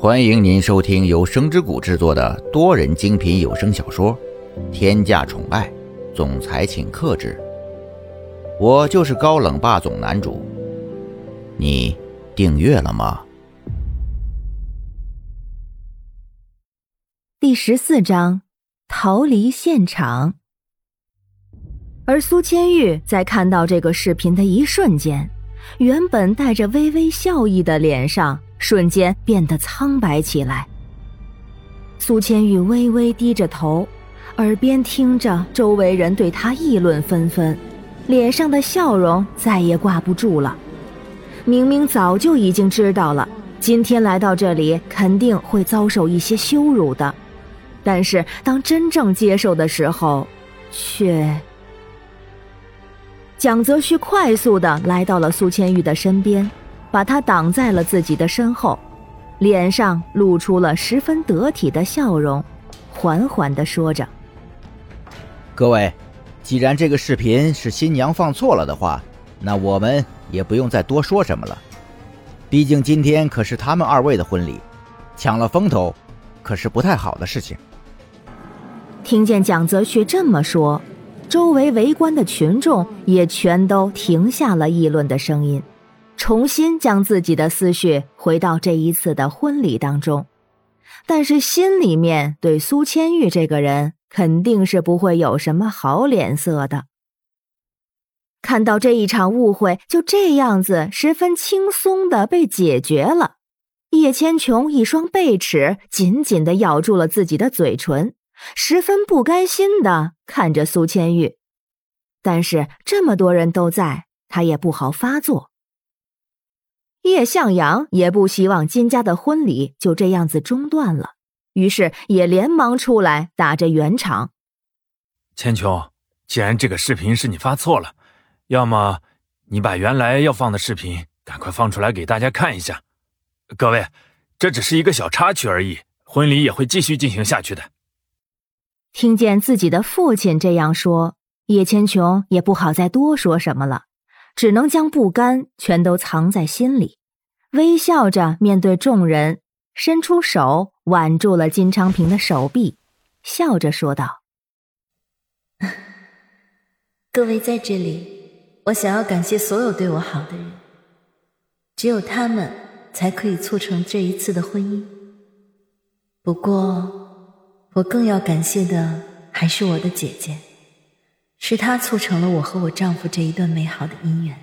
欢迎您收听由声之谷制作的多人精品有声小说《天价宠爱总裁请克制》，我就是高冷霸总男主。你订阅了吗？第十四章逃离现场。而苏千玉在看到这个视频的一瞬间，原本带着微微笑意的脸上。瞬间变得苍白起来。苏千玉微微低着头，耳边听着周围人对他议论纷纷，脸上的笑容再也挂不住了。明明早就已经知道了，今天来到这里肯定会遭受一些羞辱的，但是当真正接受的时候，却……蒋泽旭快速的来到了苏千玉的身边。把他挡在了自己的身后，脸上露出了十分得体的笑容，缓缓的说着：“各位，既然这个视频是新娘放错了的话，那我们也不用再多说什么了。毕竟今天可是他们二位的婚礼，抢了风头，可是不太好的事情。”听见蒋泽旭这么说，周围围观的群众也全都停下了议论的声音。重新将自己的思绪回到这一次的婚礼当中，但是心里面对苏千玉这个人肯定是不会有什么好脸色的。看到这一场误会就这样子十分轻松的被解决了，叶千琼一双贝齿紧紧的咬住了自己的嘴唇，十分不甘心的看着苏千玉，但是这么多人都在，他也不好发作。叶向阳也不希望金家的婚礼就这样子中断了，于是也连忙出来打着圆场。千琼，既然这个视频是你发错了，要么你把原来要放的视频赶快放出来给大家看一下。各位，这只是一个小插曲而已，婚礼也会继续进行下去的。听见自己的父亲这样说，叶千琼也不好再多说什么了。只能将不甘全都藏在心里，微笑着面对众人，伸出手挽住了金昌平的手臂，笑着说道：“各位在这里，我想要感谢所有对我好的人，只有他们才可以促成这一次的婚姻。不过，我更要感谢的还是我的姐姐。”是他促成了我和我丈夫这一段美好的姻缘。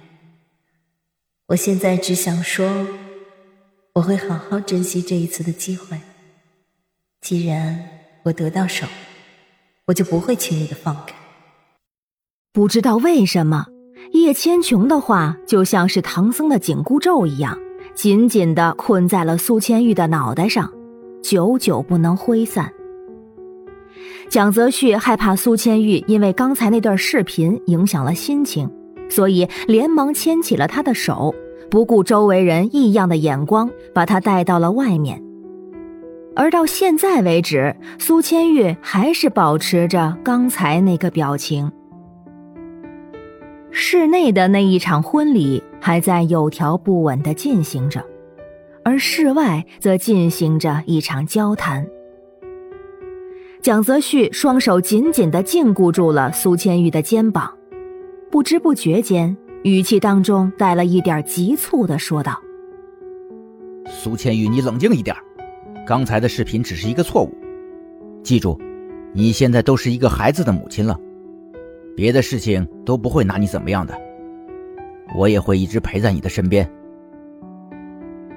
我现在只想说，我会好好珍惜这一次的机会。既然我得到手，我就不会轻易的放开。不知道为什么，叶千琼的话就像是唐僧的紧箍咒一样，紧紧的困在了苏千玉的脑袋上，久久不能挥散。蒋泽旭害怕苏千玉因为刚才那段视频影响了心情，所以连忙牵起了他的手，不顾周围人异样的眼光，把他带到了外面。而到现在为止，苏千玉还是保持着刚才那个表情。室内的那一场婚礼还在有条不紊地进行着，而室外则进行着一场交谈。蒋泽旭双手紧紧地禁锢住了苏千玉的肩膀，不知不觉间，语气当中带了一点急促的说道：“苏千玉，你冷静一点，刚才的视频只是一个错误，记住，你现在都是一个孩子的母亲了，别的事情都不会拿你怎么样的，我也会一直陪在你的身边。”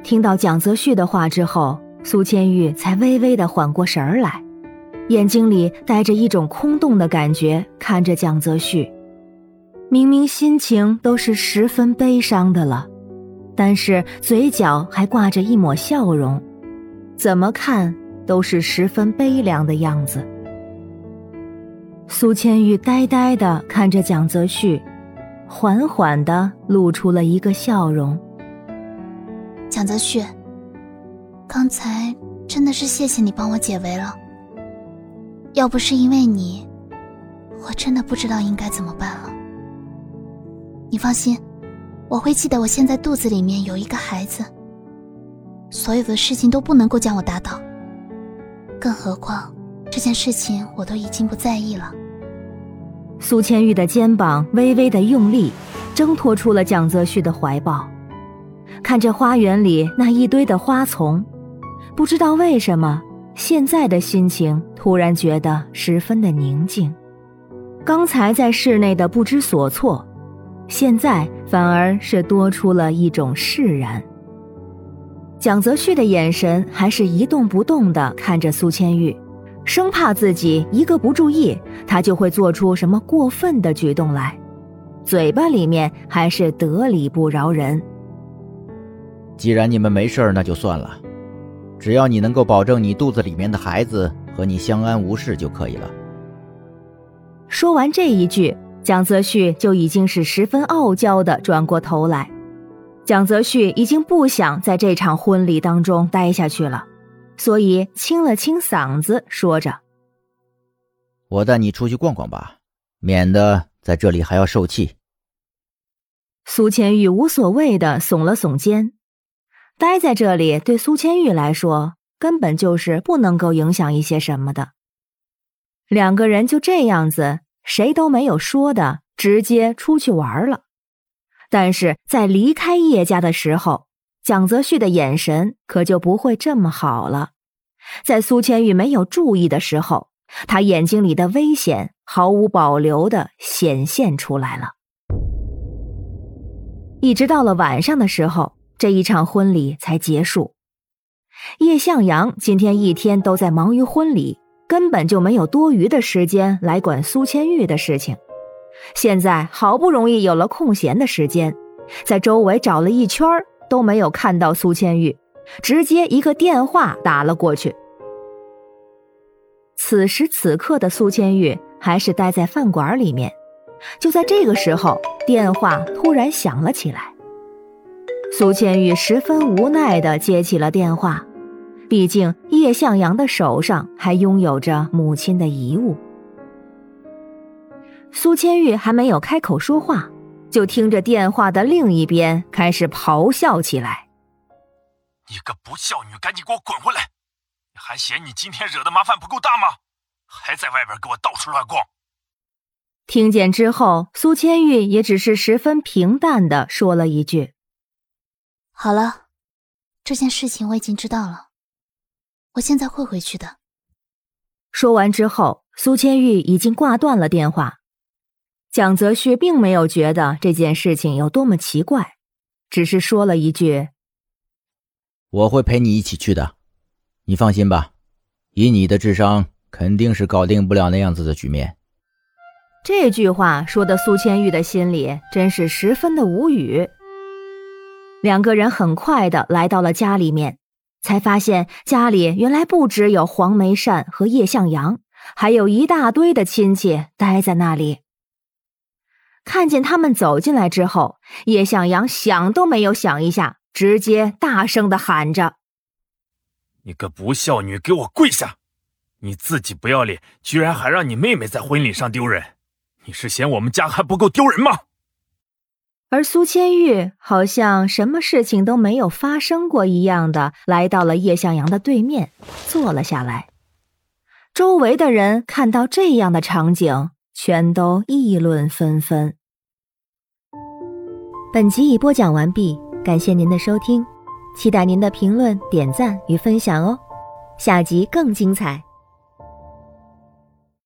听到蒋泽旭的话之后，苏千玉才微微的缓过神儿来。眼睛里带着一种空洞的感觉，看着蒋泽旭，明明心情都是十分悲伤的了，但是嘴角还挂着一抹笑容，怎么看都是十分悲凉的样子。苏千玉呆呆的看着蒋泽旭，缓缓的露出了一个笑容。蒋泽旭，刚才真的是谢谢你帮我解围了。要不是因为你，我真的不知道应该怎么办了。你放心，我会记得我现在肚子里面有一个孩子，所有的事情都不能够将我打倒。更何况这件事情我都已经不在意了。苏千玉的肩膀微微的用力，挣脱出了蒋泽旭的怀抱。看着花园里那一堆的花丛，不知道为什么，现在的心情突然觉得十分的宁静。刚才在室内的不知所措，现在反而是多出了一种释然。蒋泽旭的眼神还是一动不动的看着苏千玉，生怕自己一个不注意，他就会做出什么过分的举动来，嘴巴里面还是得理不饶人。既然你们没事那就算了，只要你能够保证你肚子里面的孩子和你相安无事就可以了。说完这一句，蒋泽旭就已经是十分傲娇的转过头来。蒋泽旭已经不想在这场婚礼当中待下去了，所以清了清嗓子，说着：“我带你出去逛逛吧，免得在这里还要受气。”苏千玉无所谓的耸了耸肩，待在这里对苏千玉来说根本就是不能够影响一些什么的。两个人就这样子，谁都没有说的，直接出去玩了。但是在离开叶家的时候，蒋泽旭的眼神可就不会这么好了。在苏千玉没有注意的时候，他眼睛里的危险毫无保留的显现出来了。一直到了晚上的时候，这一场婚礼才结束。叶向阳今天一天都在忙于婚礼，根本就没有多余的时间来管苏千玉的事情。现在好不容易有了空闲的时间，在周围找了一圈都没有看到苏千玉，直接一个电话打了过去。此时此刻的苏千玉还是待在饭馆里面，就在这个时候，电话突然响了起来。苏千玉十分无奈地接起了电话，毕竟叶向阳的手上还拥有着母亲的遗物。苏千玉还没有开口说话，就听着电话的另一边开始咆哮起来：“你个不孝女，赶紧给我滚回来！你还嫌你今天惹的麻烦不够大吗？还在外边给我到处乱逛！”听见之后，苏千玉也只是十分平淡的说了一句：“好了，这件事情我已经知道了，我现在会回去的。”说完之后，苏千玉已经挂断了电话。蒋泽旭并没有觉得这件事情有多么奇怪，只是说了一句：“我会陪你一起去的，你放心吧，以你的智商，肯定是搞定不了那样子的局面。”这句话说的苏千玉的心里真是十分的无语。两个人很快的来到了家里面，才发现家里原来不只有黄梅善和叶向阳，还有一大堆的亲戚待在那里。看见他们走进来之后，叶向阳想都没有想一下，直接大声的喊着：“你个不孝女，给我跪下！你自己不要脸，居然还让你妹妹在婚礼上丢人！你是嫌我们家还不够丢人吗？”而苏千玉好像什么事情都没有发生过一样的，来到了叶向阳的对面，坐了下来。周围的人看到这样的场景，全都议论纷纷。本集已播讲完毕，感谢您的收听，期待您的评论、点赞与分享哦，下集更精彩。